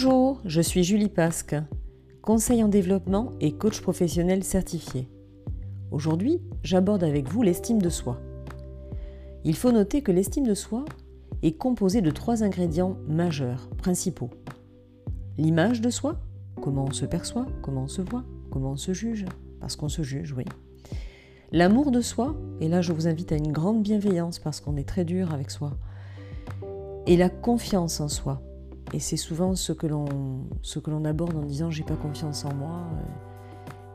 Bonjour, je suis Julie Pasque, conseil en développement et coach professionnel certifié. Aujourd'hui, j'aborde avec vous l'estime de soi. Il faut noter que l'estime de soi est composée de trois ingrédients majeurs, principaux. L'image de soi, comment on se perçoit, comment on se voit, comment on se juge, parce qu'on se juge, oui. L'amour de soi, et là je vous invite à une grande bienveillance parce qu'on est très dur avec soi. Et la confiance en soi, et c'est souvent ce que l'on aborde en disant j'ai pas confiance en moi.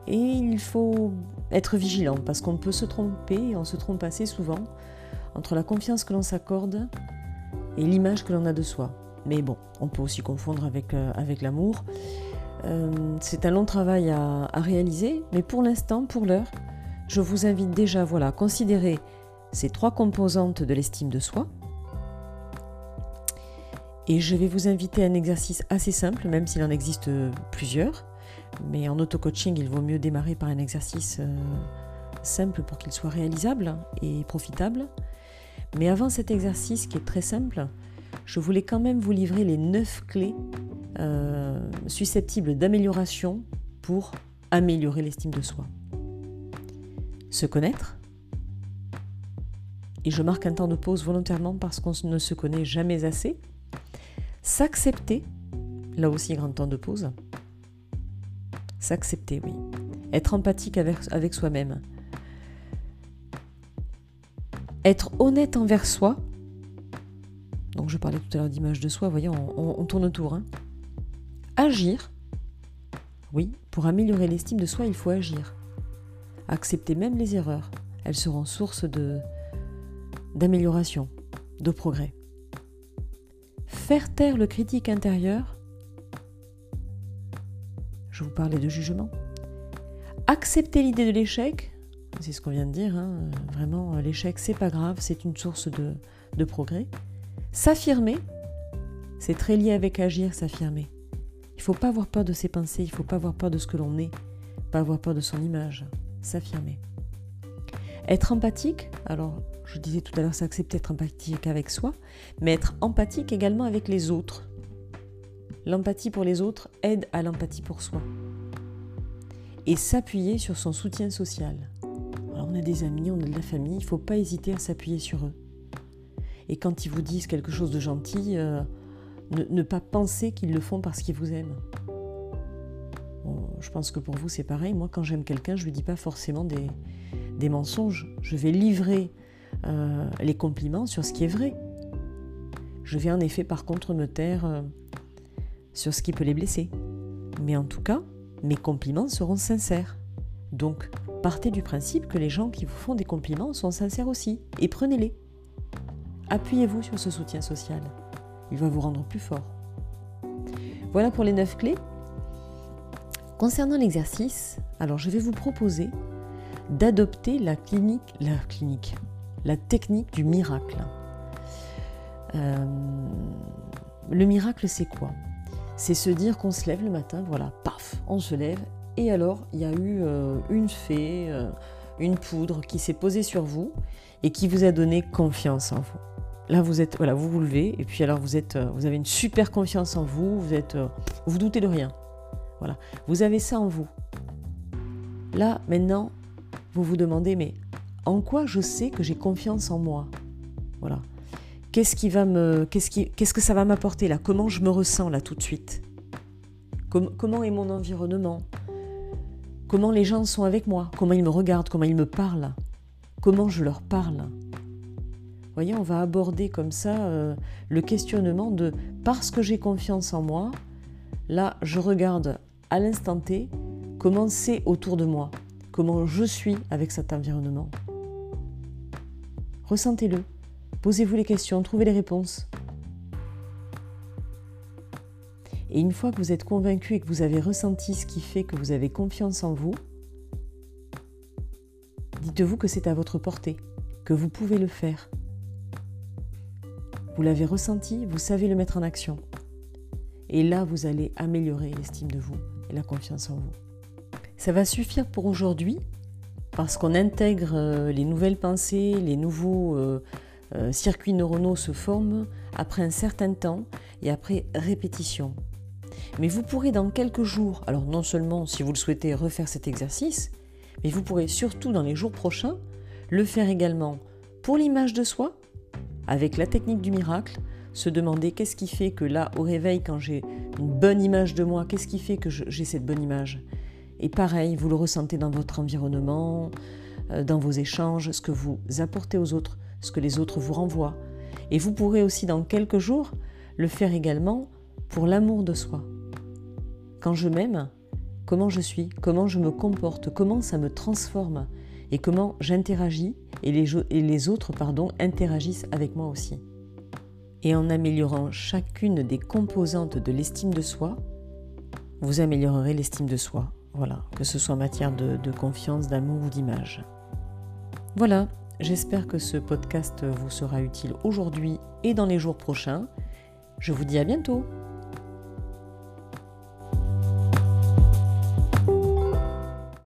Et il faut être vigilant parce qu'on peut se tromper, on se trompe assez souvent entre la confiance que l'on s'accorde et l'image que l'on a de soi. Mais bon, on peut aussi confondre avec, euh, avec l'amour. Euh, c'est un long travail à, à réaliser, mais pour l'instant, pour l'heure, je vous invite déjà voilà, à considérer ces trois composantes de l'estime de soi, et je vais vous inviter à un exercice assez simple, même s'il en existe plusieurs. Mais en auto-coaching, il vaut mieux démarrer par un exercice euh, simple pour qu'il soit réalisable et profitable. Mais avant cet exercice qui est très simple, je voulais quand même vous livrer les 9 clés euh, susceptibles d'amélioration pour améliorer l'estime de soi. Se connaître. Et je marque un temps de pause volontairement parce qu'on ne se connaît jamais assez. S'accepter, là aussi grand temps de pause. S'accepter, oui. Être empathique avec, soi-même. Être honnête envers soi. Donc je parlais tout à l'heure d'image de soi, voyez, on, tourne autour. Hein. Agir. Oui, pour améliorer l'estime de soi, il faut agir. Accepter même les erreurs. Elles seront source de d'amélioration, de progrès faire taire le critique intérieur, je vous parlais de jugement, accepter l'idée de l'échec, c'est ce qu'on vient de dire, hein, vraiment l'échec c'est pas grave, c'est une source de, de progrès, s'affirmer, c'est très lié avec agir, s'affirmer. Il ne faut pas avoir peur de ses pensées, il ne faut pas avoir peur de ce que l'on est, pas avoir peur de son image, s'affirmer. Être empathique, alors je disais tout à l'heure, c'est accepter d'être empathique avec soi, mais être empathique également avec les autres. L'empathie pour les autres aide à l'empathie pour soi. Et s'appuyer sur son soutien social. On a des amis, on a de la famille, il ne faut pas hésiter à s'appuyer sur eux. Et quand ils vous disent quelque chose de gentil, euh, ne, pas penser qu'ils le font parce qu'ils vous aiment. je pense que pour vous c'est pareil. Moi quand j'aime quelqu'un, je ne lui dis pas forcément des, des mensonges. Je vais livrer euh, les compliments sur ce qui est vrai. Je vais en effet par contre me taire euh, sur ce qui peut les blesser. Mais en tout cas, mes compliments seront sincères. Donc, partez du principe que les gens qui vous font des compliments sont sincères aussi, et prenez-les. Appuyez-vous sur ce soutien social. Il va vous rendre plus fort. Voilà pour les neuf clés. Concernant l'exercice, alors je vais vous proposer d'adopter la clinique, la technique du miracle. Euh, le miracle, c'est quoi? C'est se dire qu'on se lève le matin, voilà, paf, on se lève, et alors il y a eu euh, une fée, euh, une poudre qui s'est posée sur vous et qui vous a donné confiance en vous. Là, vous êtes, voilà, vous vous levez et puis alors vous êtes, vous avez une super confiance en vous, vous êtes, vous doutez de rien. Voilà, vous avez ça en vous. Là, maintenant, vous vous demandez, mais en quoi je sais que j'ai confiance en moi? Voilà. Qu'est-ce qui va me, qu'est-ce qui, qu'est-ce que ça va m'apporter là? Comment je me ressens là tout de suite? Comment est mon environnement? Comment les gens sont avec moi? Comment ils me regardent? Comment ils me parlent? Comment je leur parle? Voyez, on va aborder comme ça euh, le questionnement de parce que j'ai confiance en moi, là je regarde à l'instant T comment c'est autour de moi, comment je suis avec cet environnement. Ressentez-le. Posez-vous les questions, trouvez les réponses. Et une fois que vous êtes convaincu et que vous avez ressenti ce qui fait que vous avez confiance en vous, dites-vous que c'est à votre portée, que vous pouvez le faire. Vous l'avez ressenti, vous savez le mettre en action. Et là, vous allez améliorer l'estime de vous et la confiance en vous. Ça va suffire pour aujourd'hui parce qu'on intègre euh, les nouvelles pensées, les nouveaux euh, euh, circuits neuronaux se forment après un certain temps et après répétition. Mais vous pourrez dans quelques jours, alors non seulement si vous le souhaitez refaire cet exercice, mais vous pourrez surtout dans les jours prochains le faire également pour l'image de soi, avec la technique du miracle, se demander qu'est-ce qui fait que là, au réveil, quand j'ai une bonne image de moi, qu'est-ce qui fait que j'ai cette bonne image Et pareil, vous le ressentez dans votre environnement, euh, dans vos échanges, ce que vous apportez aux autres, ce que les autres vous renvoient. Et vous pourrez aussi dans quelques jours le faire également pour l'amour de soi. Quand je m'aime, comment je suis, comment je me comporte, comment ça me transforme et comment j'interagis et les, autres pardon, interagissent avec moi aussi. Et en améliorant chacune des composantes de l'estime de soi, vous améliorerez l'estime de soi. Voilà, que ce soit en matière de, de confiance, d'amour ou d'image. Voilà, j'espère que ce podcast vous sera utile aujourd'hui et dans les jours prochains. Je vous dis à bientôt